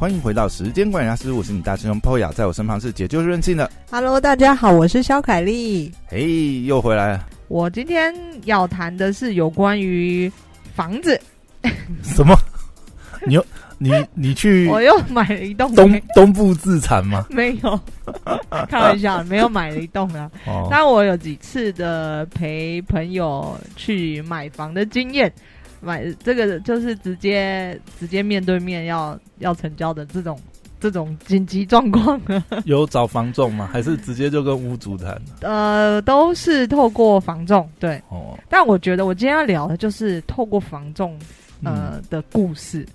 欢迎回到时间管理大师，我是你大师兄 Poya，在我身旁是解救任性的。Hello，大家好，我是肖凯丽。嘿，又回来了，我今天要谈的是有关于房子，什么？你又你你去 我又买了一栋东东部自产吗？没有，开玩笑，没有买了一栋啊。哦，但我有几次的陪朋友去买房的经验，买这个就是直接直接面对面要要成交的这种这种紧急状况啊，有找房仲吗？还是直接就跟屋主谈？呃，都是透过房仲对。哦，但我觉得我今天要聊的就是透过房仲嗯，呃的故事。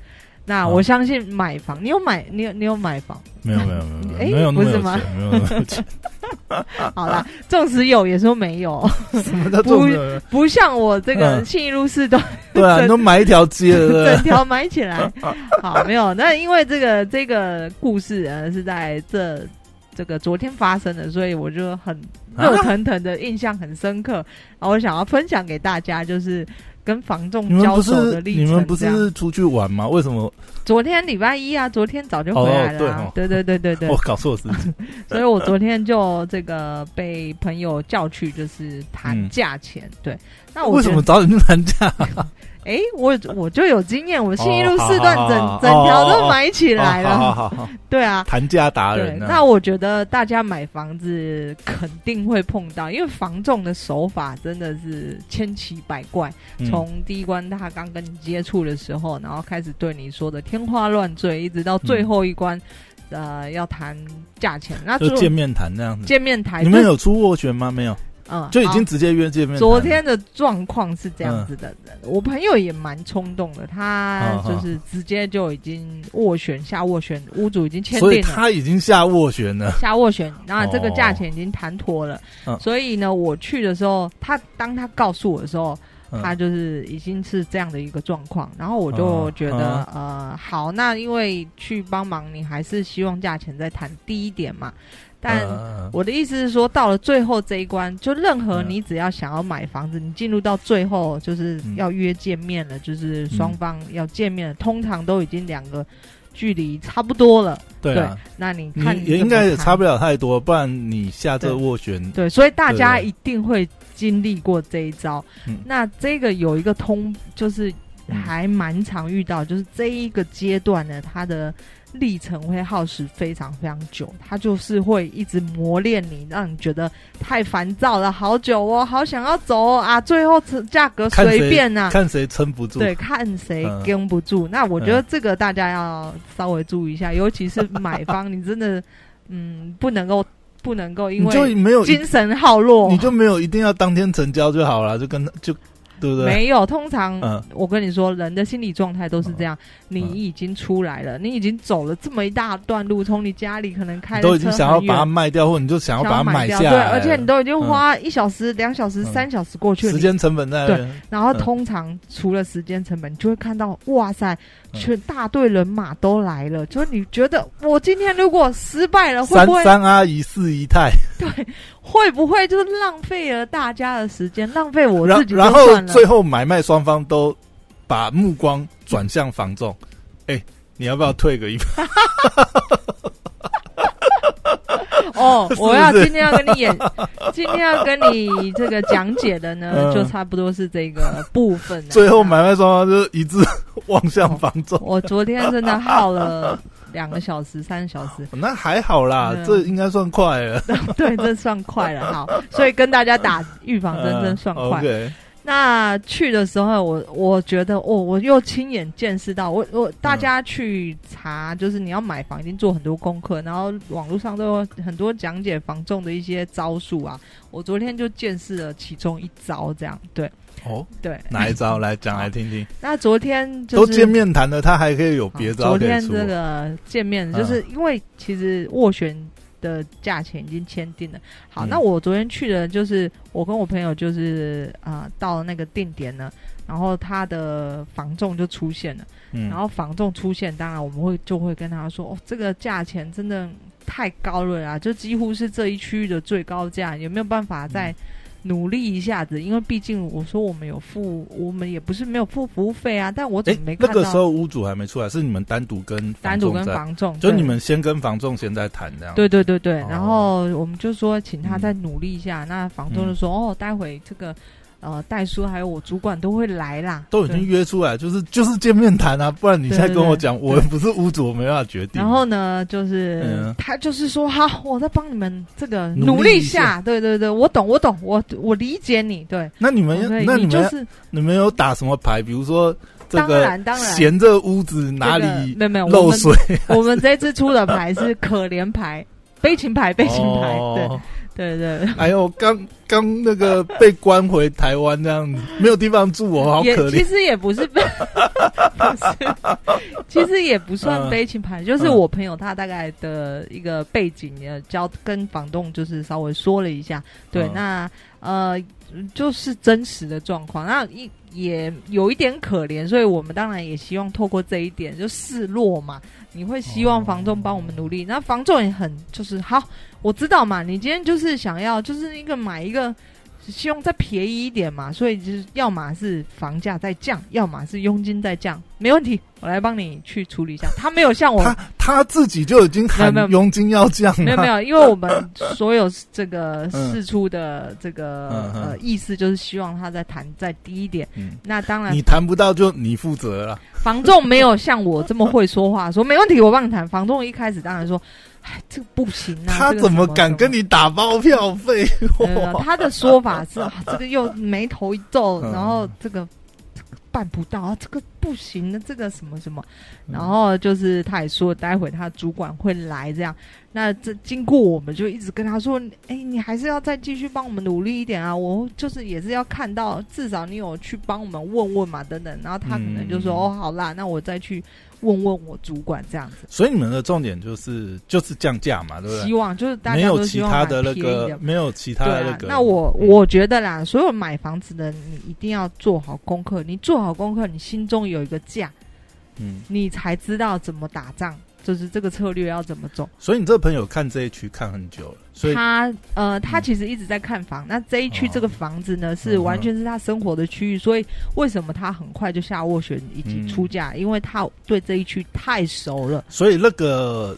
那我相信买房，你有买，你有你有买房？没有没有没有哎 没有那么有不是吗钱，没有那么有钱。好啦，纵使有也说没有，什么叫 做呢？不像我这个嗯信义路四段对啊，你都买一条街了，整条买起来。好，没有。那因为这个这个故事呃是在这这个昨天发生的，所以我就很热腾腾的印象很深刻。然后我想要分享给大家，就是跟房仲你们不交手的是历程。你们不是出去玩吗？为什么昨天礼拜一啊，昨天早就回来了、啊哦对对对对对 我，搞错事情？所以我昨天就这个被朋友叫去，就是谈嗯价钱。对，那我为什么早点去谈价？哎，我我就有经验，我信义路哦四段整、整条都买起来了。好好好好，对啊，谈价达对，人啊。那我觉得大家买房子肯定会碰到，因为房仲的手法真的是千奇百怪。嗯从第一关他刚跟你接触的时候，然后开始对你说的天花乱坠，一直到最后一关，呃，要谈价钱。那就见面谈那样子。见面谈，你们有出斡旋吗？没有，嗯，就已经直接约见面。昨天的状况是这样子的，嗯。我朋友也蛮冲动的，他就是直接就已经斡旋下斡旋，屋主已经签所以订了。他已经下斡旋了。下斡旋，那这个价钱已经谈妥了，嗯。所以呢，我去的时候，他当他告诉我的时候，嗯。他就是已经是这样的一个状况，然后我就觉得，呃，好，那因为去帮忙，你还是希望价钱再谈低一点嘛，但。嗯我的意思是说，到了最后这一关，就任何嗯你只要想要买房子，你进入到最后就是嗯要约见面了，就是双方要见面了，通常都已经两个距离差不多了。对啊，那你你看也应该也差不了太多，不然你下这斡旋，对，所以大家一定会经历过这一招。嗯那这个有一个通，就是嗯还蛮常遇到，就是这一个阶段呢，它的历程会耗时非常非常久，它就是会一直磨练你，让你觉得太烦躁了，好久哦，好想要走哦啊，最后价格随便啊、看谁撑不住。对，看谁嗯跟不住。那我觉得这个大家要稍微注意一下，尤其是买方，你真的嗯不能够不能够因为没有，精神耗弱，你就没有一定要当天成交就好了，就跟就对不对？没有，通常、嗯。我跟你说，人的心理状态都是这样。你嗯已经出来了，你已经走了这么一大段路，从你家里可能开都已经想要把它卖掉，或者你就想要把它买掉下对，而且你都已经花一小时、两小时、嗯。三小时过去了，时间成本在对。然后嗯通常除了时间成本，你就会看到，哇塞，嗯。全大队人马都来了，就是你觉得我今天如果失败了，会不会三阿姨四姨太，会不会就是浪费了大家的时间，浪费我自己然然后。最后买卖双方都把目光转向房仲，哎，你要不要退个一半？哦，我要今天要跟你演，今天要跟你这个讲解的呢，嗯就差不多是这个部分了。最后买卖双方就是一致 望向房仲。我昨天真的耗了两个小时、三个小时，那还好啦，嗯这应该算快了。对，这算快了。好，所以跟大家打预防针，真算嗯快。那去的时候，我我觉得，哦，我又亲眼见识到，我我大家去查，就是你要买房，已经做很多功课，然后网络上都有很多讲解房仲的一些招数啊。我昨天就见识了其中一招，这样对哦，对。哪一招来讲来听听？那昨天就是都见面谈了，他还可以有别招昨。天这个见面，就是因为其实斡旋的价钱已经签订了。好，嗯那我昨天去的就是我跟我朋友就是啊、到了那个定点呢，然后他的房仲就出现了，嗯然后房仲出现，当然我们会就会跟他说，哦，这个价钱真的太高了啊，就几乎是这一区域的最高价，有没有办法再、努力一下子，因为毕竟我说我们有付，我们也不是没有付服务费啊，但我怎哎么没，看到？那个时候屋主还没出来，是你们单独跟单独跟，房仲，就你们先跟房仲先在谈这样。对对对对，哦然后我们就说请他嗯再努力一下，那房东就说、哦，待会这个呃戴叔还有我主管都会来啦，都已经约出来，就是 就是见面谈啊，不然你现在跟我讲，对。我不是屋主，我没办法决定。然后呢，就是、嗯。他就是说好，我在帮你们这个努力下。下，对对对，我懂我懂，我我理解你，对，那你们那你们就是你们有打什么牌？比如说这当个然当然。嫌这屋子哪这个里没有没有漏水？我们这次出的牌是可怜牌、悲情牌、悲情牌，哦。对对对。哎呦，刚刚那个被关回台湾这样子，没有地方住哦，好也可怜。其实也不是悲，不是，其实也不算嗯。悲情牌，就是我朋友他大概的一个背景，呃，交跟房东就是稍微说了一下，对，嗯。那呃就是真实的状况，那一也有一点可怜，所以我们当然也希望透过这一点就示弱嘛，你会希望房仲帮我们努力，那房仲也很就是好，我知道嘛，你今天就是想要就是一个买一个。希望再便宜一点嘛，所以就是要么是房价再降，要么是佣金再降，没问题，我来帮你去处理一下。他没有像我，他他自己就已经喊没有没有佣金要降了，没有没有，因为我们所有这个事出的这个、嗯嗯呃意思，就是希望他再谈再低一点。嗯，那当然你，谈不到就你负责了。房仲没有像我这么会说话，说没问题，我帮你谈。房仲一开始当然说，哎，这个不行啊，他怎么敢跟你打包票费？呃，他的说法是、啊、这个又 眉头一皱，嗯然后这个这个办不到，啊这个不行的，这个什么什么，嗯然后就是他也说，待会他主管会来这样。那这经过我们就一直跟他说，哎，你还是要再继续帮我们努力一点啊！我就是也是要看到，至少你有去帮我们问问嘛，等等。然后他可能就说，嗯哦，好啦，那我再去问问我主管这样子。所以你们的重点就是就是降价嘛，对不对？希望就是大没家有其他都希望买的那便宜的个，没有其他的那，个。那我我觉得啦，所有买房子的，你一定要做好功课。你做好功课，你心中有一个价，嗯，你才知道怎么打仗，就是这个策略要怎么走。所以你这个朋友看这一区看很久了，所以他呃，他嗯其实一直在看房。那这一区哦这个房子呢，是完全是他生活的区域，所以为什么他很快就下斡旋以及嗯出价？因为他对这一区太熟了。所以那个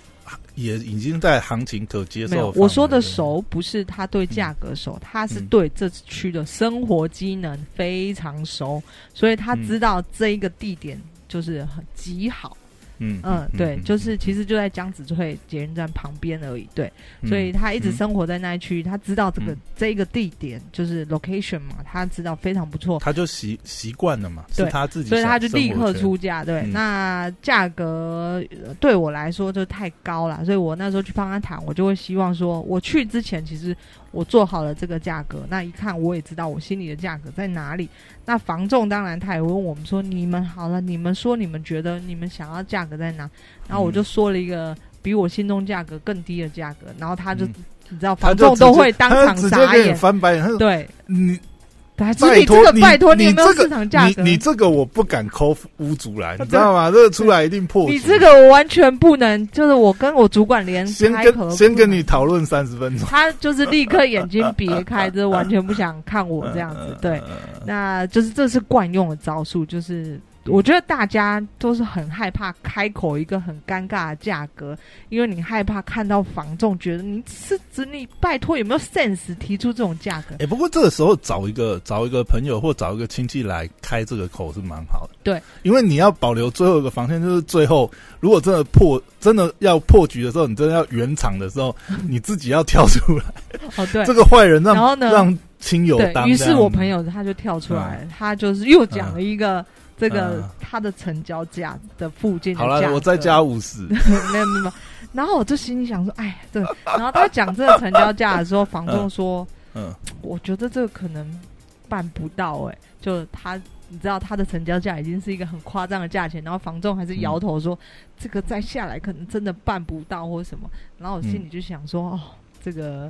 也已经在行情可接受没有，我说的熟不是他对价格熟，他是嗯对这区的生活机能非常熟，所以他嗯知道这一个地点就是很极好。嗯嗯，对，就是其实就在江子翠捷运站旁边而已。对，嗯所以他一直嗯生活在那一区，他知道这个嗯这一个地点就是 location 嘛，他知道非常不错。他就习习惯了嘛，是对他自己，所以他就立刻。出价，对，嗯那价格呃对我来说就太高了，所以我那时候去帮他谈，我就会希望说，我去之前其实我做好了这个价格，那一看我也知道我心里的价格在哪里。那房仲当然他也问我们说，你们好了，你们说你们觉得你们想要价格在哪？然后我就说了一个比我心中价格更低的价格，然后他就、嗯你知道他房仲就直接都会当场傻眼，翻白眼。对。你拜你这个托你拜托你有没有你这个市场价格？你你这个我不敢抠屋主来，你知道吗？这个出来一定破。你这个我完全不能，就是我跟我主管连先先跟你讨论三十分钟，他就是立刻眼睛别开，就是完全不想看我这样子。对，那就是这是惯用的招数，就是我觉得大家都是很害怕开口一个很尴尬的价格，因为你害怕看到房仲觉得你是指你拜托有没有 sense 提出这种价格？哎、不过这个时候找一个找一个朋友或找一个亲戚来开这个口是蛮好的。对，因为你要保留最后一个防线，就是最后如果真的破真的要破局的时候，你真的要圆场的时候，你自己要跳出来。哦，对这。个坏人让然后呢让亲友当对于是，我朋友他就跳出来，他就是又讲了一个这个嗯他的成交价的附近的好了，我再加五十。没有没有。然后我就心里想说，哎，对。然后他讲这个成交价的时候，房东说，嗯，我觉得这个可能办不到、哎，就他。你知道他的成交价已经是一个很夸张的价钱，然后房仲还是摇头说、这个再下来可能真的办不到或什么。然后我心里就想说，哦，这个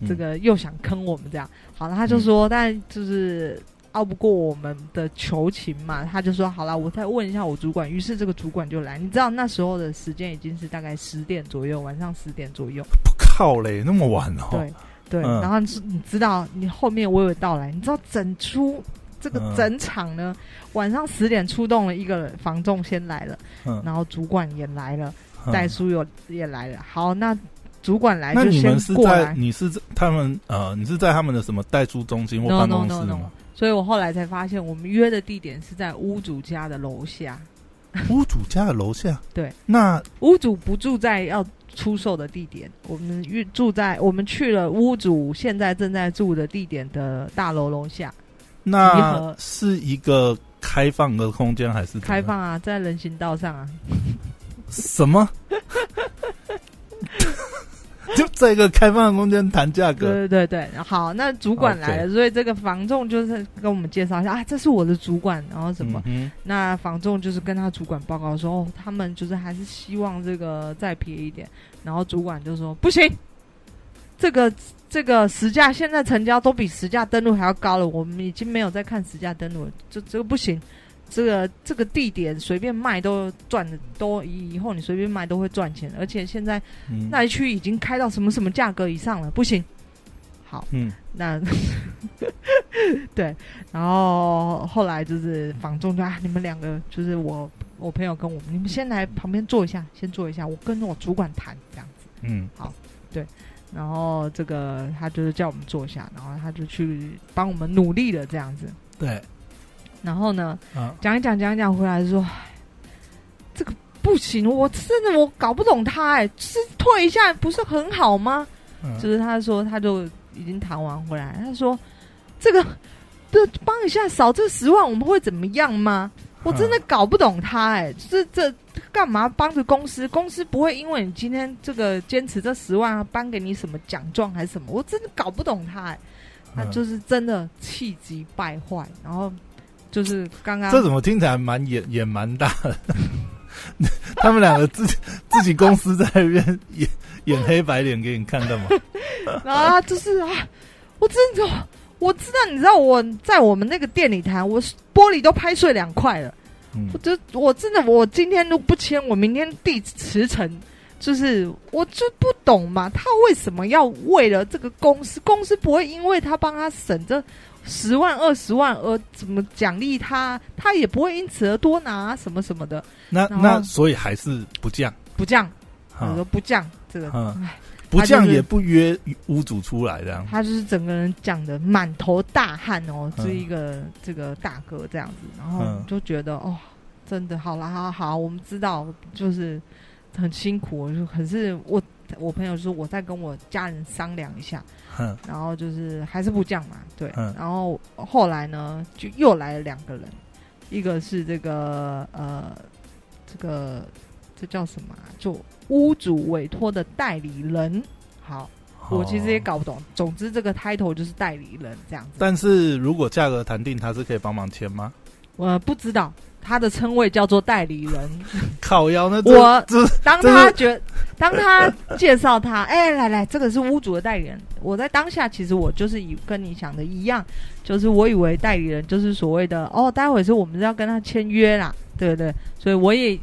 嗯这个又想坑我们这样。好了，他就说，但就是拗不过我们的求情嘛，他就说好了，我再问一下我主管。于是这个主管就来，你知道那时候的时间已经是大概十点左右，晚上十点左右。不靠嘞，那么晚哦。对，对，嗯然后是你知道你后面娓娓道来，你知道整出这个嗯整场呢，晚上十点出动了一个房仲先来了，嗯，然后主管也来了，嗯代书有也来了。好，那主管来那就先你们是在过来，你是在他们呃，你是在他们的什么代书中心或办公 no, 室 no 吗？所以我后来才发现，我们约的地点是在屋主家的楼下。屋主家的楼下。对，那屋主不住在要出售的地点，我们约住在我们去了屋主现在正在住的地点的大楼楼下，那是一个开放的空间还是开放啊，在人行道上啊。什么？就在一个开放的空间谈价格，对对对对，好，那主管来了所以这个房仲就是跟我们介绍一下啊，这是我的主管，然后什么，嗯那房仲就是跟他主管报告说，哦，他们就是还是希望这个再便宜一点，然后主管就说不行，这个这个实价现在成交都比实价登录还要高了，我们已经没有在看实价登录了，这这个不行。这个这个地点随便卖都赚的，都以以后你随便卖都会赚钱，而且现在嗯那一区已经开到什么什么价格以上了，不行。好，嗯那 对，然后后来就是房仲就啊，你们两个就是我我朋友跟我，你们先来旁边坐一下，先坐一下，我跟我主管谈这样子。嗯好，对然后这个他就是叫我们坐下，然后他就去帮我们努力的这样子。对然后呢，啊讲一讲讲一讲回来就说，这个不行，我真的我搞不懂他哎、是退一下不是很好吗？嗯就是他说他就已经谈完回来，他说这个这帮一下少这十万我们会怎么样吗？我真的搞不懂他哎、这这干嘛帮着公司？公司不会因为你今天这个坚持这十万啊，颁给你什么奖状还是什么？我真的搞不懂他哎、他嗯就是真的气急败坏，然后就是刚刚这怎么听起来蛮也也蛮大的？他们两个自己自己公司在那边 演演黑白脸给你看干嘛？然后他就是啊，我真的我知道，你知道我在我们那个店里谈，我玻璃都拍碎两块了。嗯我就我真的，我今天都不签，我明天递辞呈。就是我就不懂嘛，他为什么要为了这个公司？公司不会因为他帮他省这十万二十万而怎么奖励他？他也不会因此而多拿什么什么的，那那所以还是不降。不降，我啊说不降，这个不降也不约屋主出来这样。他就是整个人讲的满头大汗哦，这一个这个大哥这样子，然后嗯。就觉得哦，真的好了，好好，我们知道就是很辛苦，就可是我我朋友说我再跟我家人商量一下，哼然后就是还是不降嘛，对，嗯然后后来呢就又来了两个人，一个是这个呃这个这叫什么、啊？就屋主委托的代理人，好。我其实也哦搞不懂。总之，这个 title 就是代理人这样子。但是如果价格谈定，他是可以帮忙签吗？我不知道他的称谓叫做代理人。靠腰那这我这当他觉，当他介绍他，哎、来来，这个是屋主的代理人。我在当下，其实我就是以跟你想的一样，就是我以为代理人就是所谓的哦，待会是我们要跟他签约啦，对不对？所以我也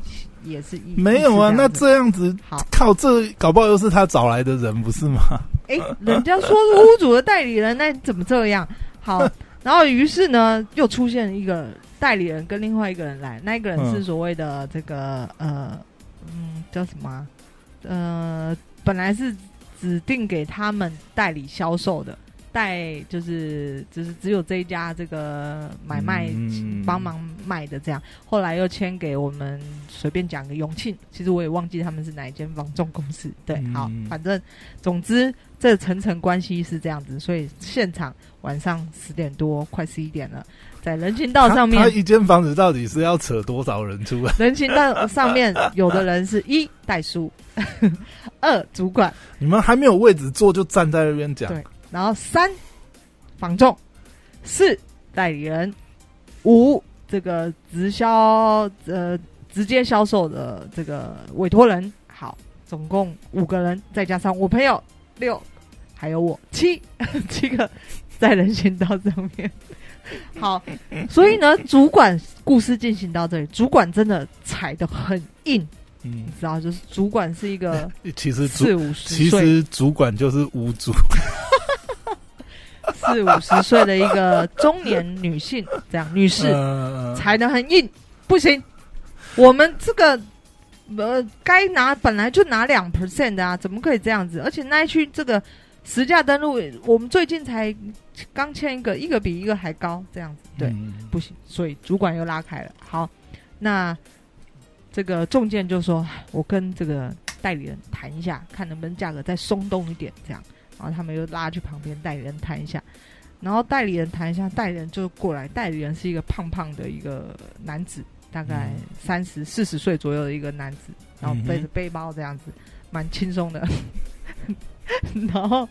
也是一没有啊，那这样子好，靠这搞不好又是他找来的人，不是吗？哎、人家说是屋主的代理人，那怎么这样？好，然后于是呢，又出现一个代理人跟另外一个人来，那一个人是嗯所谓的这个呃，嗯，叫什么啊、呃，本来是指定给他们代理销售的，代就是就是只有这一家这个买卖嗯。帮忙卖的这样，后来又签给我们随便讲个永庆，其实我也忘记他们是哪一间房仲公司。对，嗯。好，反正总之这层层关系是这样子，所以现场晚上十点多快十一点了，在人行道上面他，一间房子到底是要扯多少人出来？人行道上面有的人是一 代书，二主管，你们还没有位置坐就站在那边讲，对然后三房仲，四代理人，五这个直销呃直接销售的这个委托人，好，总共五个人，再加上我朋友六，还有我七七个在人行道上面。好，所以呢，主管故事进行到这里，主管真的踩的很硬，嗯。你，知道，就是主管是一个 其实主四五十岁，其实主管就是屋主，四五十岁的一个中年女性，这样女士嗯。踩得很硬，不行，我们这个呃该拿本来就拿两 percent 的啊，怎么可以这样子？而且那一区这个实价登录，我们最近才刚签一个，一个比一个还高，这样子对。嗯不行，所以主管又拉开了。好，那这个中介就说：“我跟这个代理人谈一下，看能不能价格再松动一点，这样。”然后他们又拉去旁边，代理人谈一下。然后代理人谈一下，代理人就过来。代理人是一个胖胖的一个男子，大概三十四十岁左右的一个男子，然后背着背包这样子，蛮轻松的。然后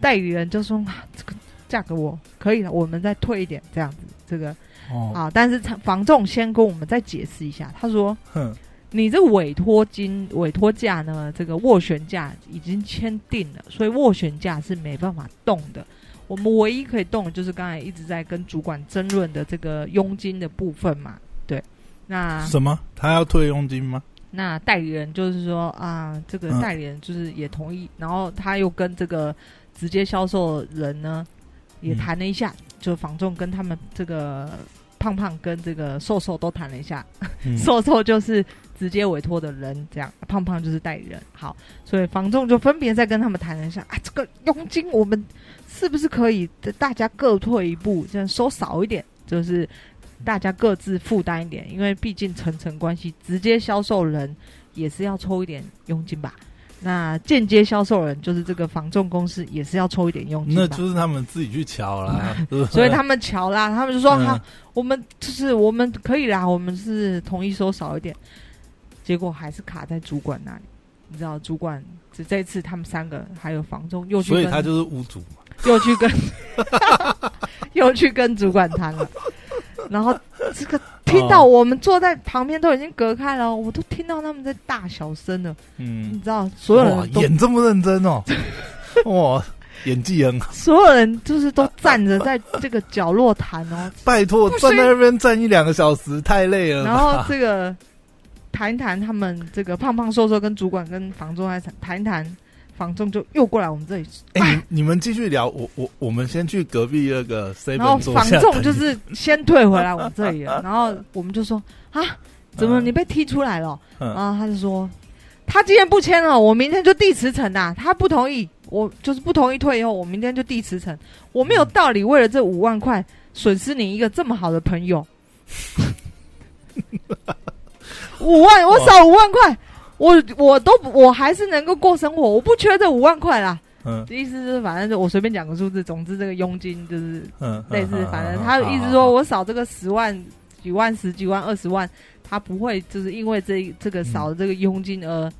代理人就说：“啊这个价格我可以了，我们再退一点，这样子。”这个哦，啊，但是房仲先跟我们再解释一下，他说哼，你这委托金、委托价呢，这个斡旋价已经签订了，所以斡旋价是没办法动的。我们唯一可以动的就是刚才一直在跟主管争论的这个佣金的部分嘛。对，那什么？他要退佣金吗？那代理人就是说啊，这个嗯。代理人就是也同意，然后他又跟这个直接销售人呢也嗯谈了一下，就房仲跟他们这个胖胖跟这个瘦瘦都谈了一下，嗯。瘦瘦就是直接委托的人，这样胖胖就是代理人。好，所以房仲就分别再跟他们谈了一下啊，这个佣金我们是不是可以大家各退一步，这样收少一点，就是大家各自负担一点，因为毕竟层层关系，直接销售人也是要抽一点佣金吧。那间接销售人就是这个房仲公司也是要抽一点佣金，那就是他们自己去瞧啦，所以他们瞧啦，他们就说嗯好，我们就是我们可以啦，我们是同意收少一点，结果还是卡在主管那里。你知道，主管这这次他们三个还有房仲又去跟所以他就是屋主嘛。又去跟又去跟主管谈了，然后这个听到我们坐在旁边都已经隔开了，我都听到他们在大小声了。嗯你嗯，知道，所有人都演这么认真哦，哇，演技很好。所有人就是都站着在这个角落谈哦，拜托，站在那边站一两个小时，太累了。然后这个谈一谈，他们这个胖胖瘦瘦跟主管跟房仲在谈谈一谈，房仲就又过来我们这里，哎、你你们继续聊，我我我们先去隔壁那个然后房仲就是先退回来我们这里了，然后我们就说啊，怎么嗯你被踢出来了？嗯然后他就说，他今天不签了，我明天就递辞呈呐。他不同意，我就是不同意退以后，我明天就递辞呈。我没有道理为了这五万块损失你一个这么好的朋友。五万，我少五万块，我我都我还是能够过生活，我不缺这五万块啦。嗯意思是，反正就我随便讲个数字，总之这个佣金就是嗯，类似，反正嗯他意思说我少这个十万、几万、十几万、二十万，他不会就是因为这这个少的这个佣金而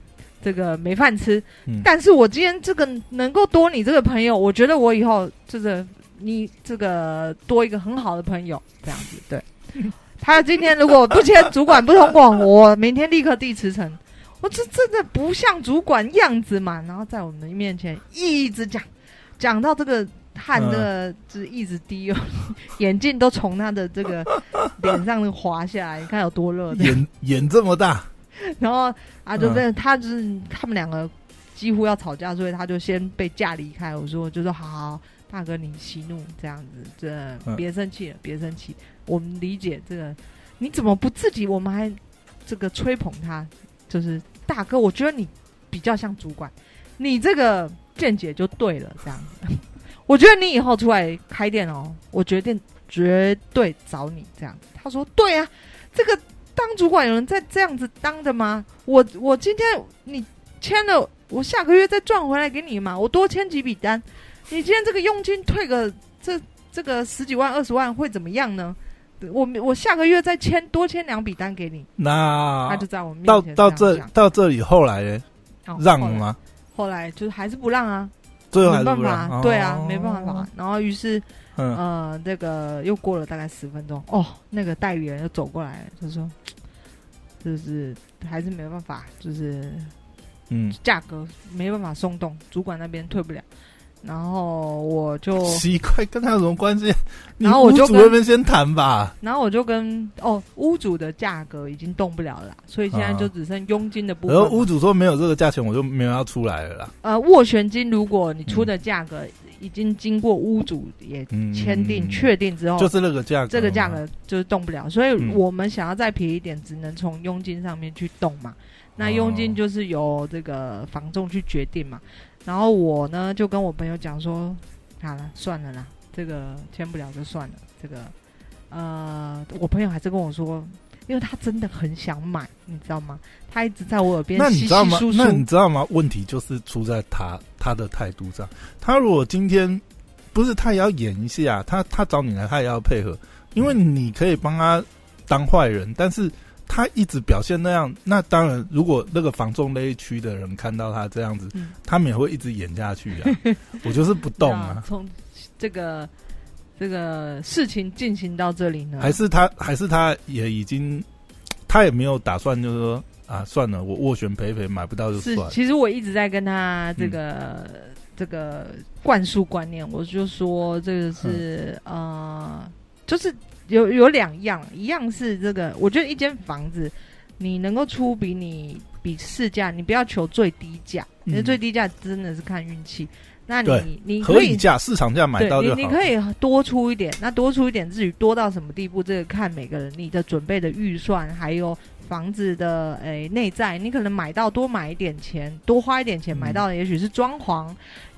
这个没饭吃。嗯但是我今天这个能够多你这个朋友，我觉得我以后就是你这个多一个很好的朋友，这样子对。他今天如果不签主管不通过，我明天立刻递辞呈。我这真的不像主管样子嘛，然后在我们面前一直讲，讲到这个汗嗯的就是一直滴哦，眼镜都从他的这个脸上滑下来，你看有多热的。演演这么大，然后啊，就嗯被他就是他们两个几乎要吵架，所以他就先被架离开。我说就说好好，大哥你息怒这样子，这嗯别生气了，别生气，我们理解这个，你怎么不自己？我们还这个吹捧他，就是大哥，我觉得你比较像主管，你这个见解就对了，这样子。我觉得你以后出来开店哦，我决定绝对找你这样。他说对啊，这个当主管有人在这样子当的吗？我我今天你签了，我下个月再赚回来给你嘛，我多签几笔单。你今天这个佣金退个这这个十几万二十万会怎么样呢？我我下个月再签多签两笔单给你，那他就在我面到前到这这到这里，后来呢？哦让了吗？后来就是还是不让啊，最后没办法，对啊，哦。没办法。然后于是嗯。呃，这个又过了大概十分钟，哦，那个代理人又走过来了，就说，就是还是没办法，就是嗯，价格没办法松动，主管那边退不了。然后我就，奇怪，跟他有什么关系？然后我就跟先谈吧。然后我就跟哦，屋主的价格已经动不了了，所以现在就只剩佣金的部分嘛。然后屋主说没有这个价钱，我就没有要出来了啦。呃，斡旋金如果你出的价格已经经过屋主也嗯签订、确定之后，就是那个价格，这个价格就是动不了，所以嗯我们想要再便宜一点，只能从佣金上面去动嘛。那佣金就是由这个房仲去决定嘛。然后我呢就跟我朋友讲说，好了，算了啦，这个签不了就算了。这个呃，我朋友还是跟我说，因为他真的很想买，你知道吗？他一直在我耳边稀稀那你知道吗？疏疏那。你知道吗？问题就是出在他他的态度上。他如果今天不是他也要演一下，他他找你来，他也要配合，因为你可以帮他当坏人，但是他一直表现那样，那当然，如果那个防重那一区的人看到他这样子，嗯。他们也会一直演下去啊。我就是不动啊，从这个这个事情进行到这里呢，还是他还是他也已经，他也没有打算，就是说啊，算了，我斡旋赔赔，买不到就算，了。其实我一直在跟他这个、这个灌输观念，我就说这个是、呃，就是有有两样，一样是这个，我觉得一间房子你能够出比你比市价，你不要求最低价，因为嗯最低价真的是看运气。那你你可以合理价、市场价买到就好。你，你可以多出一点。那多出一点，至于多到什么地步，这个看每个人你的准备的预算，还有房子的诶内在。你可能买到多买一点钱，多花一点钱嗯买到的，也许是装潢，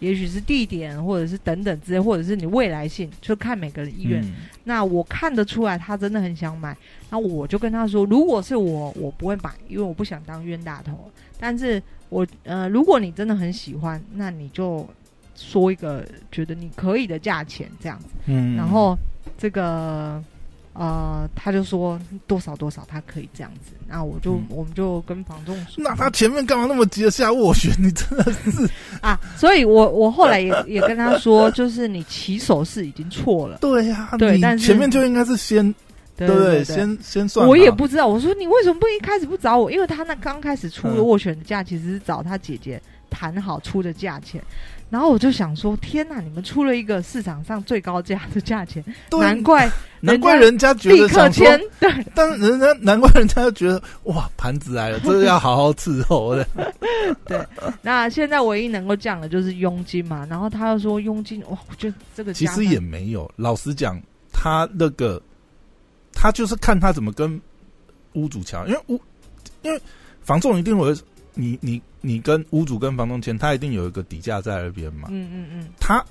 也许是地点，或者是等等之类，或者是你未来性，就看每个人意愿。嗯那我看得出来，他真的很想买。那我就跟他说，如果是我，我不会买，因为我不想当冤大头。但是我呃，如果你真的很喜欢，那你就说一个觉得你可以的价钱这样子。嗯然后这个呃，他就说多少多少，他可以这样子。那我就、嗯我们就跟房东说，那他前面干嘛那么急着下斡旋？你真的是 啊，所以我我后来也也跟他说，就是你起手是已经错了。对呀、你对但是前面就应该是先对对不对先先算。我也不知道，我说你为什么不一开始不找我？因为他那刚开始出的嗯斡旋的价，其实是找他姐姐谈好出的价钱。然后我就想说，天哪！你们出了一个市场上最高价的价钱，难怪难怪人家觉立刻得想说签。对但人家难怪人家就觉得哇盘子来了，这是要好好伺候的。对那现在唯一能够降的就是佣金嘛。然后他又说佣金，哇，我觉得这个其实也没有，老实讲，他那个他就是看他怎么跟屋主抢，因为屋因为房仲一定会，你你你跟屋主跟房东签，他一定有一个底价在那边嘛。嗯嗯嗯，他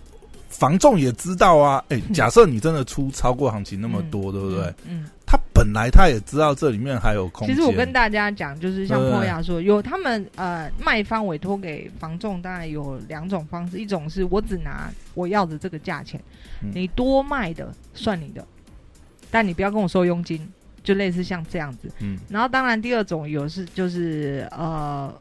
房仲也知道啊，哎、假设你真的出超过行情那么多，对不对？嗯？嗯，他本来他也知道这里面还有空间。其实我跟大家讲，就是像对波雅说，有他们呃卖方委托给房仲，当然有两种方式，一种是我只拿我要的这个价钱，嗯你多卖的算你的，但你不要跟我收佣金，就类似像这样子。嗯然后当然第二种有是就是呃，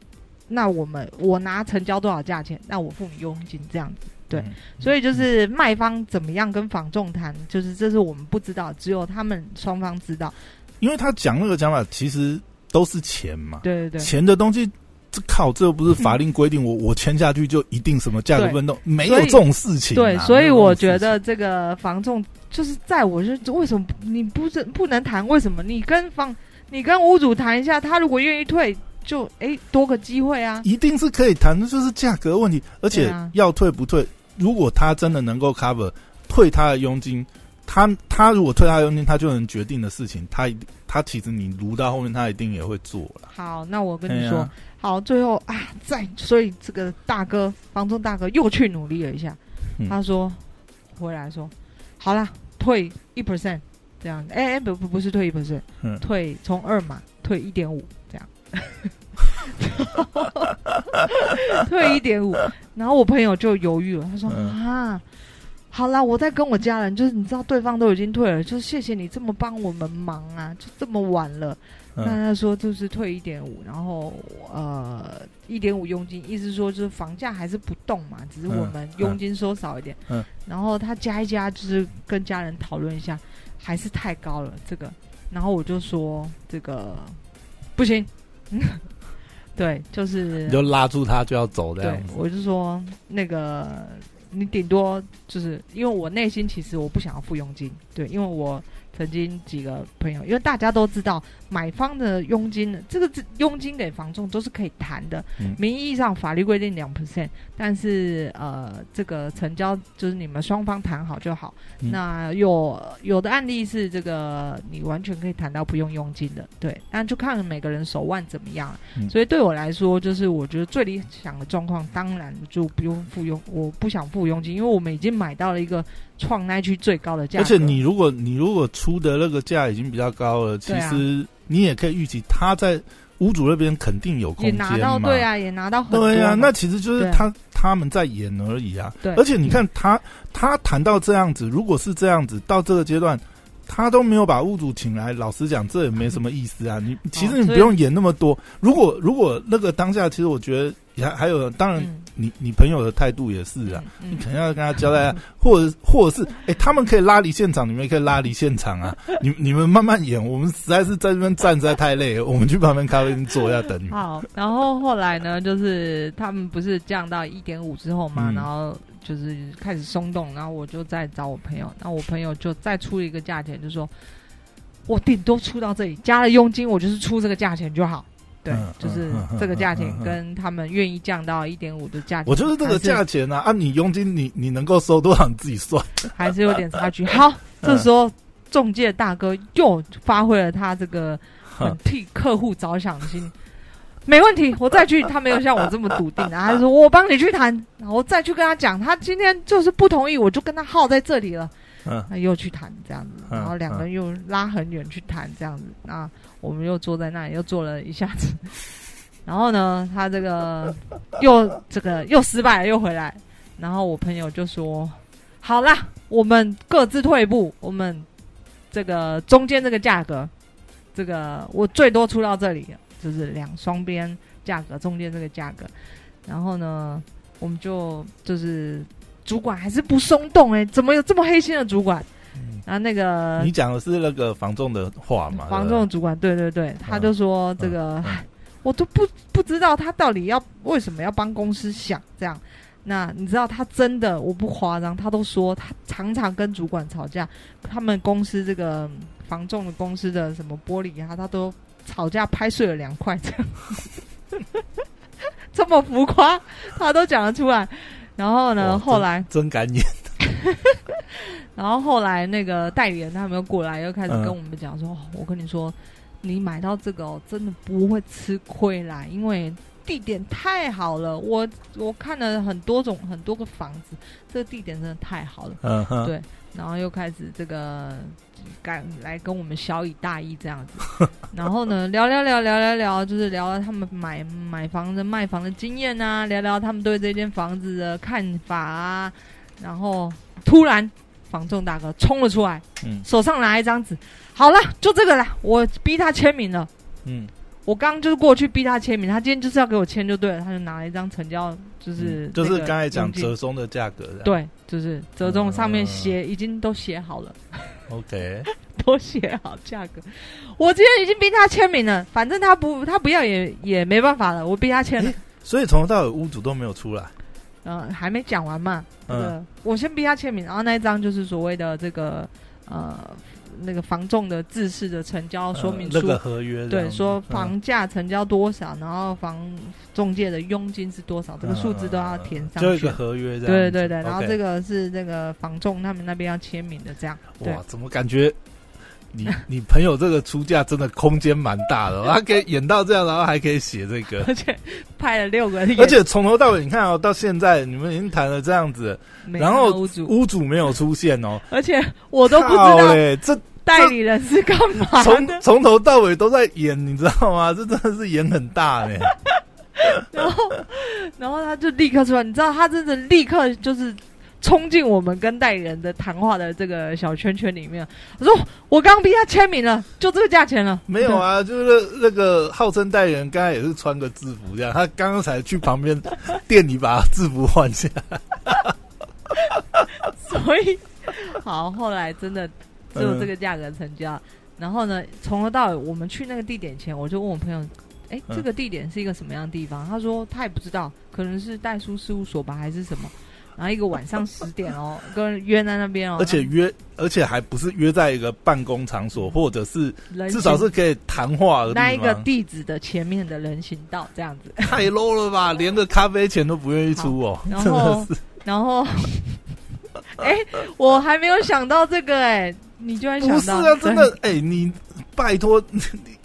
那我们我拿成交多少价钱，那我付你佣金这样子。对嗯所以就是卖方怎么样跟房仲谈，就是这是我们不知道，只有他们双方知道。因为他讲那个讲法，其实都是钱嘛，对对对，钱的东西。这靠，这又不是法令规定，我我签下去就一定什么价格对变动，没有这种事情啊、对，所以我觉得这个房仲就是在我是为什么你不是不能谈？为什么你跟房你跟屋主谈一下，他如果愿意退，就哎多个机会啊。一定是可以谈的，就是价格问题，而且要退不退，如果他真的能够 cover 退他的佣金，他他如果退他佣金，他就能决定的事情，他一他其实你撸到后面，他一定也会做了。好，那我跟你说，好，最后啊，再所以这个大哥房东大哥又去努力了一下，嗯。他说回来说，好啦，退一 percent 这样，哎、哎不不不是退一 percent，嗯。退从二嘛退一点五这样，退一点五，然后我朋友就犹豫了，他说、嗯。啊。好啦，我在跟我家人，就是你知道对方都已经退了，就是谢谢你这么帮我们忙啊，就这么晚了，那嗯他说就是退一点五，然后呃一点五佣金，意思说就是房价还是不动嘛，只是我们佣金收少一点。嗯然后他加一加，就是跟家人讨论一下，还是太高了这个。然后我就说这个不行，对，就是你就拉住他就要走这对样子，。我就说那个你顶多就是因为我内心其实我不想要付佣金，对，因为我曾经几个朋友，因为大家都知道买方的佣金，这个佣金给房仲都是可以谈的，名义上法律规定两 percent，但是呃，这个成交就是你们双方谈好就好。那有有的案例是这个你完全可以谈到不用佣金的，对，但就看每个人手腕怎么样。所以对我来说，就是我觉得最理想的状况，当然就不用付佣，我不想付佣金，因为我们已经买到了一个。创那区最高的价，而且你如果你如果出的那个价已经比较高了，其实你也可以预期他在屋主那边肯定有空间嘛。对啊，也拿到很多。对啊，那其实就是他他们在演而已啊。对，而且你看他他谈到这样子，如果是这样子，到这个阶段。他都没有把屋主请来，老实讲，这也没什么意思啊。你其实你不用演那么多。如果如果那个当下，其实我觉得还还有，当然你你朋友的态度也是啊，你肯定要跟他交代啊，或者或者是哎，他们可以拉离现场，你们也可以拉离现场啊。你你们慢慢演，我们实在是在这边站实在太累了，我们去旁边咖啡厅坐一下等你。好，然后后来呢，就是他们不是降到一点五之后嘛，然后。就是开始松动，然后我就再找我朋友，那我朋友就再出一个价钱，就说我顶多出到这里，加了佣金，我就是出这个价钱就好。对，就是这个价钱跟他们愿意降到一点五的价钱，我就是这个价钱啊！按你佣金，你你能够收多少，你自己算，还是有点差距。好，这时候中介大哥又发挥了他这个很替客户着想的心。没问题，我再去。他没有像我这么笃定啊，他说我帮你去谈，我再去跟他讲，他今天就是不同意，我就跟他耗在这里了。嗯，他又去谈这样子，然后两个人又拉很远去谈这样子。那我们又坐在那里，又坐了一下子。然后呢，他这个又这个又失败了，又回来。然后我朋友就说：“好啦，我们各自退一步，我们这个中间这个价格，这个我最多出到这里。”就是两双边价格中间这个价格，然后呢，我们就就是主管还是不松动哎，怎么有这么黑心的主管？然后那个你讲的是那个房仲的话嘛？房仲的主管对对对，他就说这个我都不不知道他到底要为什么要帮公司想这样。那你知道他真的我不夸张，他都说他常常跟主管吵架，他们公司这个房仲的公司的什么玻璃啊，他都。吵架拍碎了两块，这样 这么浮夸，他都讲得出来。然后呢，后来真敢演。然后后来那个代理人他们又过来，又开始跟我们讲说：“我跟你说，你买到这个哦，真的不会吃亏啦，因为地点太好了。我我看了很多种很多个房子，这个地点真的太好了。嗯哼，对。然后又开始这个。”敢来跟我们小以大意这样子，然后呢，聊聊聊聊聊聊，就是聊聊他们买买房子、卖房的经验啊，聊聊他们对这间房子的看法啊。然后突然，房仲大哥冲了出来，嗯，手上拿一张纸，好了，就这个了，我逼他签名了，嗯。我刚刚就是过去逼他签名，他今天就是要给我签就对了，他就拿了一张成交，就是就是刚才讲折中的价格，对，就是折中上面写已经都写好了，OK，都写好价格。我今天已经逼他签名了，反正他不他不要也也没办法了，我逼他签了。所以从头到尾屋主都没有出来，嗯，还没讲完嘛，嗯，我先逼他签名，然后那一张就是所谓的这个呃。那个房仲的自式的成交说明书，那个合约，对，说房价成交多少，然后房中介的佣金是多少，这个数字都要填上去。就一个合约，对对对，然后这个是那个房仲他们那边要签名的，这样。哇，怎么感觉你你朋友这个出价真的空间蛮大的，他 可以演到这样，然后还可以写这个，而且拍了六个，而且从头到尾，你看哦，到现在你们已经谈了这样子，然后屋主屋主没有出现哦，而且我都不知道这。代理人是干嘛？从从头到尾都在演，你知道吗？这真的是演很大呢。然后，然后他就立刻出来，你知道，他真的立刻就是冲进我们跟代理人的谈话的这个小圈圈里面。我说：“我刚逼他签名了，就这个价钱了。”没有啊，就是那个号称代理人，刚才也是穿个制服这样。他刚刚才去旁边 店里把制服换下。所以，好，后来真的。只有这个价格成交，然后呢，从头到尾，我们去那个地点前，我就问我朋友：“哎，这个地点是一个什么样的地方？”他说他也不知道，可能是代书事务所吧，还是什么。然后一个晚上十点哦，跟约在那边哦，而且约，而且还不是约在一个办公场所，或者是至少是可以谈话的那一个地址的前面的人行道这样子，太 low 了吧，连个咖啡钱都不愿意出哦，真然后的是。然后，哎、我还没有想到这个哎、你居然想到，不是啊，真的，哎、你拜托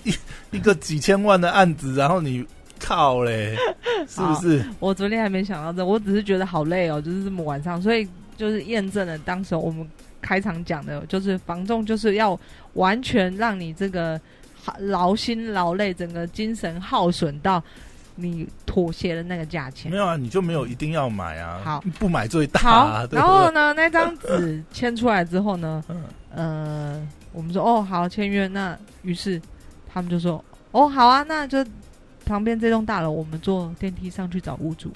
一一个几千万的案子，然后你靠嘞，是不是？我昨天还没想到这，我只是觉得好累哦，就是这么晚上，所以就是验证了当时我们开场讲的，就是房仲就是要完全让你这个劳心劳累，整个精神耗损到你妥协的那个价钱没。有啊，你就没有一定要买啊，好，不买最大、好啊，，对对？然后呢，那张纸签出来之后呢，嗯呃，我们说哦好签约，那于是他们就说哦好啊，那就旁边这栋大楼我们坐电梯上去找屋主。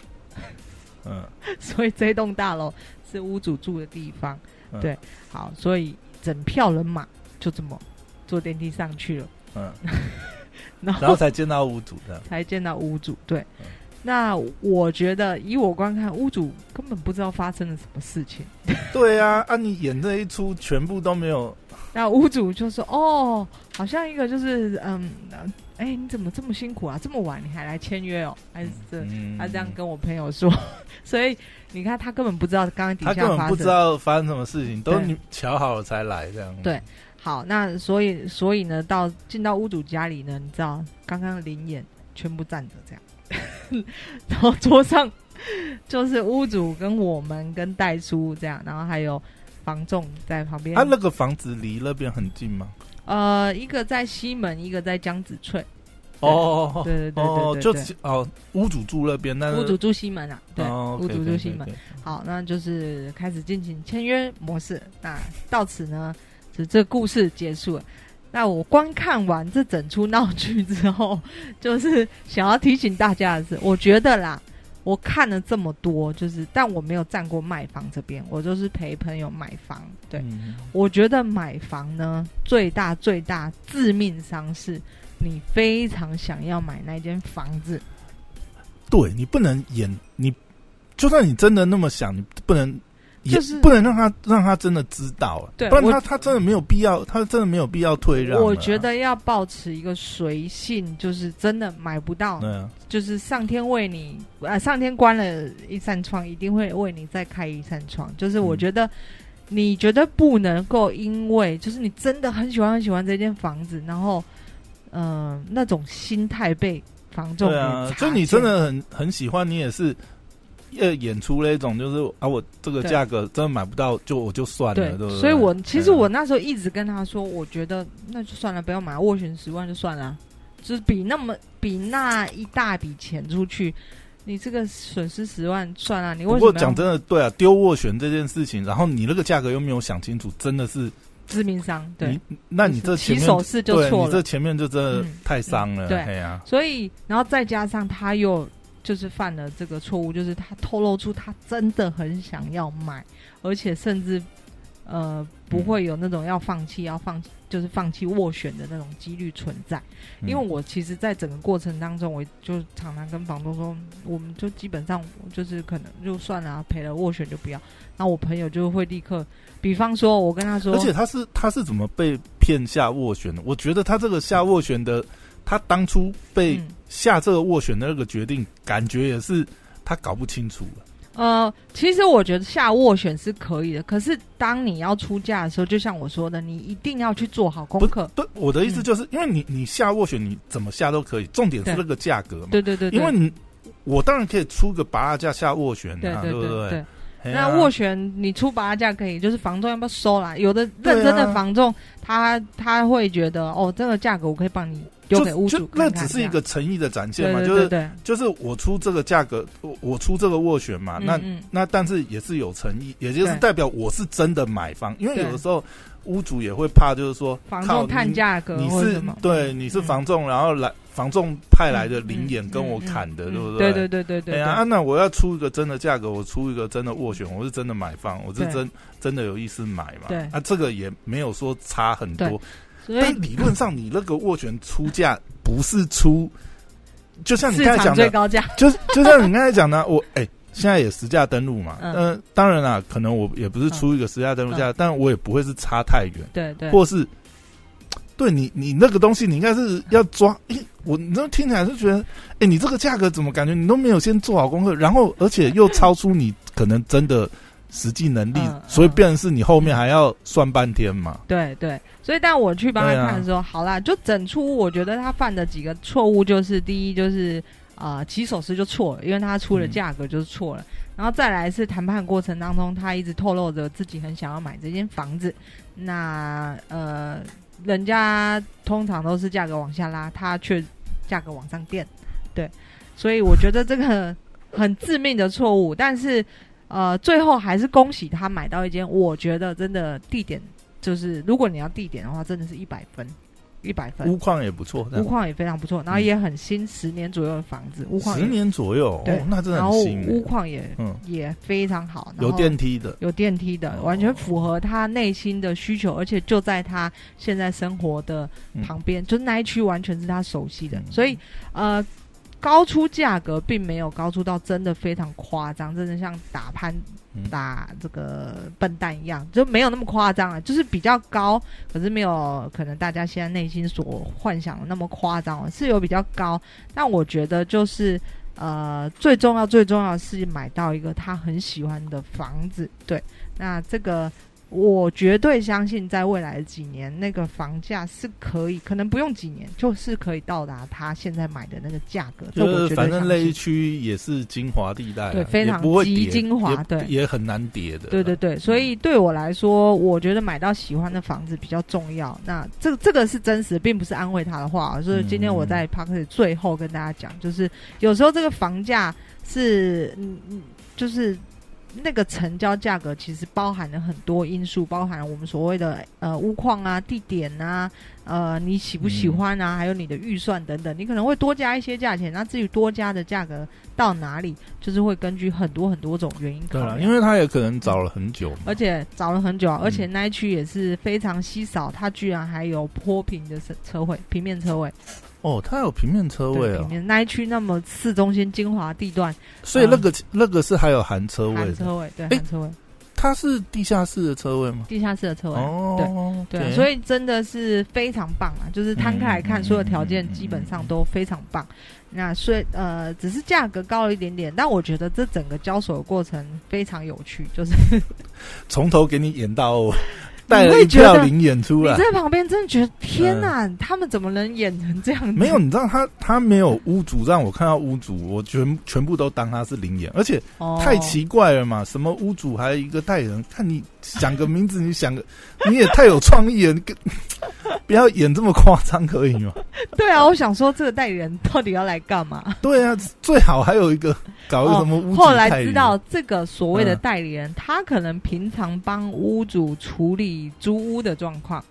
嗯，所以这栋大楼是屋主住的地方。嗯对，好，所以整票人马就这么坐电梯上去了，嗯，然后才见到屋主的，才见到屋主。对嗯，那我觉得以我观看，屋主根本不知道发生了什么事情。对啊，啊，你演这一出全部都没有，那屋主就说：“哦，好像一个就是嗯，呃哎，你怎么这么辛苦啊？这么晚你还来签约哦？还是这？”嗯他这样跟我朋友说，所以你看他根本不知道刚刚底下发生根本不知道发生什么事情，都你瞧好了才来这样。对好，那所以所以呢，到进到屋主家里呢，你知道刚刚灵眼全部站着这样，然后桌上 就是屋主跟我们跟代叔这样，然后还有房仲在旁边。他、啊那个房子离那边很近吗？呃，一个在西门，一个在江子翠。哦对对对哦，对就哦，屋主住那边，但是屋主住西门啊，对，哦屋主住西门。好，那就是开始进行签约模式。那到此呢，就这故事结束了。那我观看完这整出闹剧之后，就是想要提醒大家的是，我觉得啦，我看了这么多，就是但我没有站过卖房这边，我就是陪朋友买房。对，嗯我觉得买房呢，最大最大致命伤是你非常想要买那间房子，对你不能演，你就算你真的那么想，你不能也就是不能让他让他真的知道，对不然他他真的没有必要，他真的没有必要退让啊。我觉得要保持一个随性，就是真的买不到，对啊，就是上天为你，呃，上天关了一扇窗，一定会为你再开一扇窗。就是我嗯觉得，你觉得不能够因为，就是你真的很喜欢很喜欢这间房子，然后，嗯、那种心态被房仲对啊就你真的很很喜欢，你也是。要演出那种，就是啊，我这个价格真的买不到，就我就算了，对对不对？所以我其实我那时候一直跟他说，我觉得那就算了，不要买，斡旋十万就算了，就是比那么比那一大笔钱出去，你这个损失十万算了，你为什么讲真的，对啊，丢斡旋这件事情，然后你那个价格又没有想清楚，真的是致命伤？对，你，那你这起手势就错了。你这前面就真的嗯太伤了，对哎呀，所以，然后再加上他又就是犯了这个错误，就是他透露出他真的很想要买，而且甚至呃不会有那种要放弃、要放就是放弃斡旋的那种几率存在。嗯因为我其实，在整个过程当中，我就常常跟房东说，我们就基本上就是可能就算了啊、赔了斡旋就不要。那我朋友就会立刻，比方说，我跟他说，而且他是他是怎么被骗下斡旋的？我觉得他这个下斡旋的，他当初被嗯下这个斡旋的那个决定，感觉也是他搞不清楚了。呃，其实我觉得下斡旋是可以的，可是当你要出价的时候，就像我说的，你一定要去做好功课。对，我的意思就是，因为你你下斡旋，你怎么下都可以，重点是对那个价格嘛。对对对对，因为你我当然可以出个拔价下斡旋啊，对对不对？对。那斡旋你出拔价可以，就是房仲要不要收啦？有的认真的房仲，他他会觉得哦，这个价格我可以帮你丢给屋就主就那只是一个诚意的展现对嘛，就是就是我出这个价格，我我出这个斡旋嘛，那嗯嗯那但是也是有诚意，也就是代表我是真的买方，因为有的时候屋主也会怕，就是说房靠仲探价格你你是对你是嗯房仲，然后来房仲派来的嗯灵眼嗯跟我嗯砍的，嗯对不对对？对对对对哎呀，那我要出一个真的价格，我出一个真的斡旋，我是真的买方，我是真真的有意思买嘛。对啊，这个也没有说差很多但以。理论上你那个斡旋出价不是出，就像你刚才讲的，最高价，就就像你刚才讲的，我 哎、现在也实价登录嘛，嗯。呃，当然啦，可能我也不是出一个实价登录价，但我也不会是差太远，对对，或是对你你那个东西，你应该是要抓。诶，我你这听起来就觉得，哎，你这个价格怎么感觉你都没有先做好功课，然后而且又超出你可能真的实际能力，嗯所以变成是你后面还要算半天嘛。对对，所以但我去帮他看的时候，好啦，就整出我觉得他犯的几个错误，就是第一就是啊、呃起手时就错了，因为他出的嗯价格就是错了，然后再来是谈判过程当中，他一直透露着自己很想要买这间房子，那呃，人家通常都是价格往下拉，他却价格往上垫，对，所以我觉得这个很致命的错误，但是。呃，最后还是恭喜他买到一间，我觉得真的地点就是，如果你要地点的话，真的是一百分，一百分。屋况也不错，屋况也非常不错，然后也很新，十年左右的房子，屋况十年左右，对哦，那真的然后很新屋欸，况也嗯，也非常好，有后电梯的，有电梯的，哦。完全符合他内心的需求，而且就在他现在生活的旁边，就是那一区完全是他熟悉的，嗯。所以呃，高出价格并没有高出到真的非常夸张，真的像打攀嗯打这个笨蛋一样，就没有那么夸张啊，就是比较高，可是没有可能大家现在内心所幻想的那么夸张哦，是有比较高，但我觉得就是。呃，最重要、最重要的是买到一个他很喜欢的房子。对，那这个我绝对相信，在未来的几年，那个房价是可以，可能不用几年，就是可以到达他现在买的那个价格。这就是反正那一。区也是精华地带啊，对非常极跌精华对也很难跌的，对对对，所以对我来说，我觉得买到喜欢的房子比较重要。那这这个是真实的，并不是安慰他的话。所以今天我在 p a r k 最后跟大家讲，就是有时候这个房价是，嗯嗯，就是那个成交价格其实包含了很多因素，包含我们所谓的呃屋况啊、地点啊、呃你喜不喜欢啊，还有你的预算等等，你可能会多加一些价钱。那至于多加的价格到哪里，就是会根据很多很多种原因考对了，因为他也可能找了很久，而且找了很久啊，嗯。而且那一区也是非常稀少，它居然还有坡平的车车位，平面车位。哦，它有平面车位啊，哦平，面那一区那么市中心精华地段，所以那个那个是还有含车位的，含车位，对，含车位，它是地下室的车位吗？地下室的车位。哦，对，所以以真的是非常棒啊！就是摊开来看，嗯所有条件基本上都非常棒。那虽呃，只是价格高了一点点，但我觉得这整个交手的过程非常有趣，就是 从头给你演到尾，带了一票零演出来。你在旁边真的觉得天哪，他们怎么能演成这样子？没有，你知道他他没有屋主，让我看到屋主，我全全部都当他是灵演，而且哦太奇怪了嘛！什么屋主还有一个代言人，看你想个名字，你想个你也太有创意了，你跟 不要演这么夸张可以吗？对啊，我想说这个代理人到底要来干嘛？对啊，最好还有一个搞一个什么屋后来知道这个所谓的嗯代理人，他可能平常帮屋主处理租屋的状况，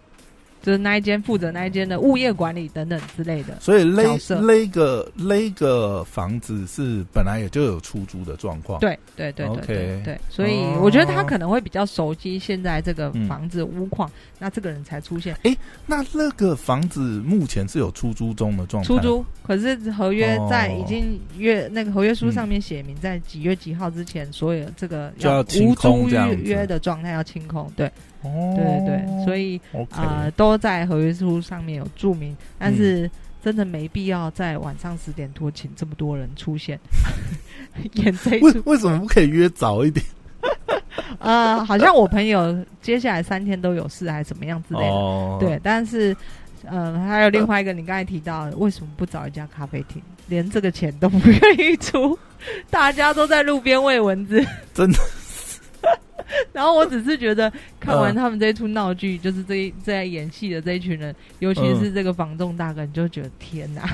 就是那一间负责那一间的物业管理等等之类的。所以勒角色。勒个勒个房子是本来也就有出租的状况，对对对对 OK 对对，所以哦。我觉得他可能会比较熟悉现在这个嗯。房子屋况，那这个人才出现。那那个房子目前是有出租中的状态，出租。可是合约在哦已经约那个合约书上面写明，在几月几号之前，所有这个就要清无租空这样约的状态要清空。对哦，对对对，所以呃，都在合约书上面有注明，但是真的没必要在晚上十点多请这么多人出现 演这一出。为为什么不可以约早一点？呃，好像我朋友接下来三天都有事，还是怎么样之类的。哦，对，但是呃，还有另外一个，你刚才提到的，为什么不找一家咖啡厅，连这个钱都不愿意出？大家都在路边喂蚊子，真的。然后我只是觉得，看完嗯他们这一出闹剧，就是这一在演戏的这一群人，尤其是这个房仲大哥，你就觉得天哪！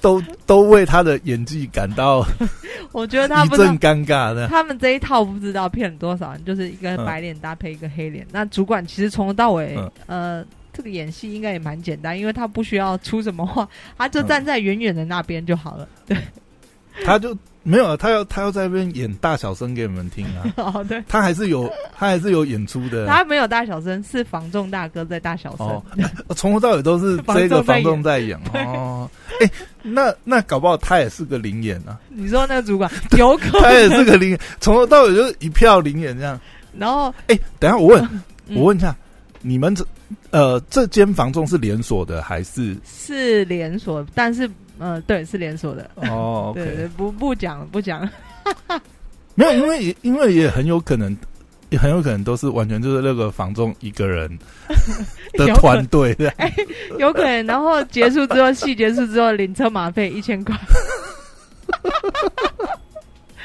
都都为他的演技感到 我觉得他一不知道阵尴尬的。他们这一套不知道骗了多少人，就是一个嗯白脸搭配一个黑脸。那主管其实从头到尾，嗯呃，这个演戏应该也蛮简单，因为他不需要出什么话，他就嗯站在远远的那边就好了。对他就没有，他要他要在那边演大小声给你们听啊。哦，对，他还是有，他还是有演出的。他没有大小声，是房仲大哥在大小声。哦 从头到尾都是 这个房仲在演哦。那那搞不好他也是个灵眼啊，你说那个主管有可能，他也是个灵眼，从头到尾就是一票灵眼这样。然后哎、等一下我问，嗯我问一下，你们这呃这间房仲是连锁的还是？是连锁，但是呃，对，是连锁的。哦对对不不讲不讲，没有，因为也因为也很有可能。也很有可能都是完全就是那个房中一个人 的团队的，有可能。然后结束之后，戏结束之后领车马费一千块，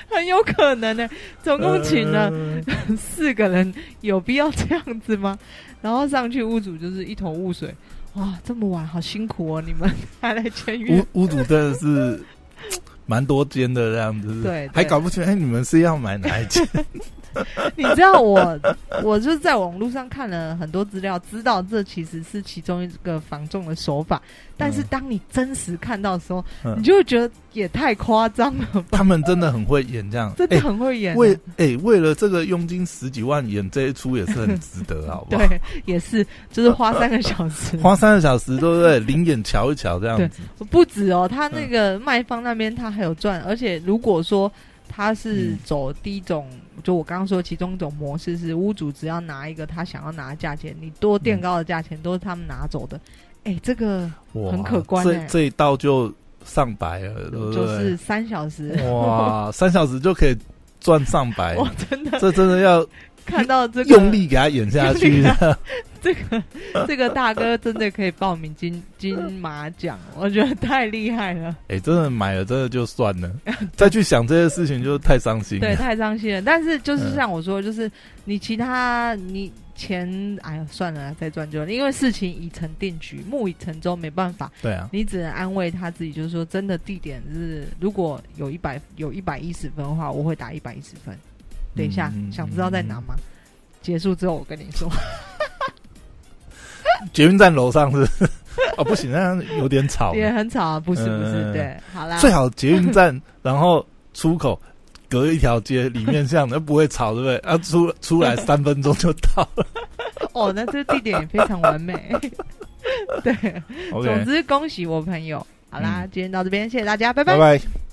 很有可能呢、总共请了呃四个人，有必要这样子吗？然后上去屋主就是一头雾水，哇，这么晚好辛苦哦，你们还来签约屋？屋主真的是 蛮多间的这样子，对对还搞不清，哎，你们是要买哪一间？你知道我，我就是在网络上看了很多资料，知道这其实是其中一个防重的手法。但是嗯当你真实看到的时候，嗯你就会觉得也太夸张了吧？他们真的很会演这样，真的哎很会演啊、为哎为了这个佣金十几万演这一出也是很值得，好不好？对，也是，就是花三个小时，花三个小时，对不对？灵眼瞧一瞧这样子，不止哦。他那个卖方那边他还有赚，而且如果说他是嗯走第一种，就我刚刚说其中一种模式是屋主只要拿一个他想要拿的价钱，你多垫高的价钱都是他们拿走的。哎，这个，很可观这哎这一道就上百了，对不对？就是三小时，哇，三小时就可以赚上百，哇真的这真的要看到这个用力给他演下去。这个 这个大哥真的可以报名金 金马奖，我觉得太厉害了，哎，真的买了，真的就算了，再去想这些事情就太伤心对，太伤心了。但是就是嗯像我说，就是你其他你钱，哎呀，算了，再赚就了，因为事情已成定局，木已成舟，没办法，对啊，你只能安慰他自己，就是说，真的地点是如果有一百有一百一十分的话，我会打一百一十分。等一下，嗯想知道在哪吗？结束之后我跟你说。捷运站楼上是 哦，不行，那样有点吵。也很吵啊，不是不是，嗯对，好啦，最好捷运站，然后出口隔一条街，里面这样的不会吵，对不对？啊，出出来三分钟就到了。哦，那这个地点也非常完美，对，总之恭喜我朋友，好啦，嗯今天到这边，谢谢大家，拜拜拜。拜。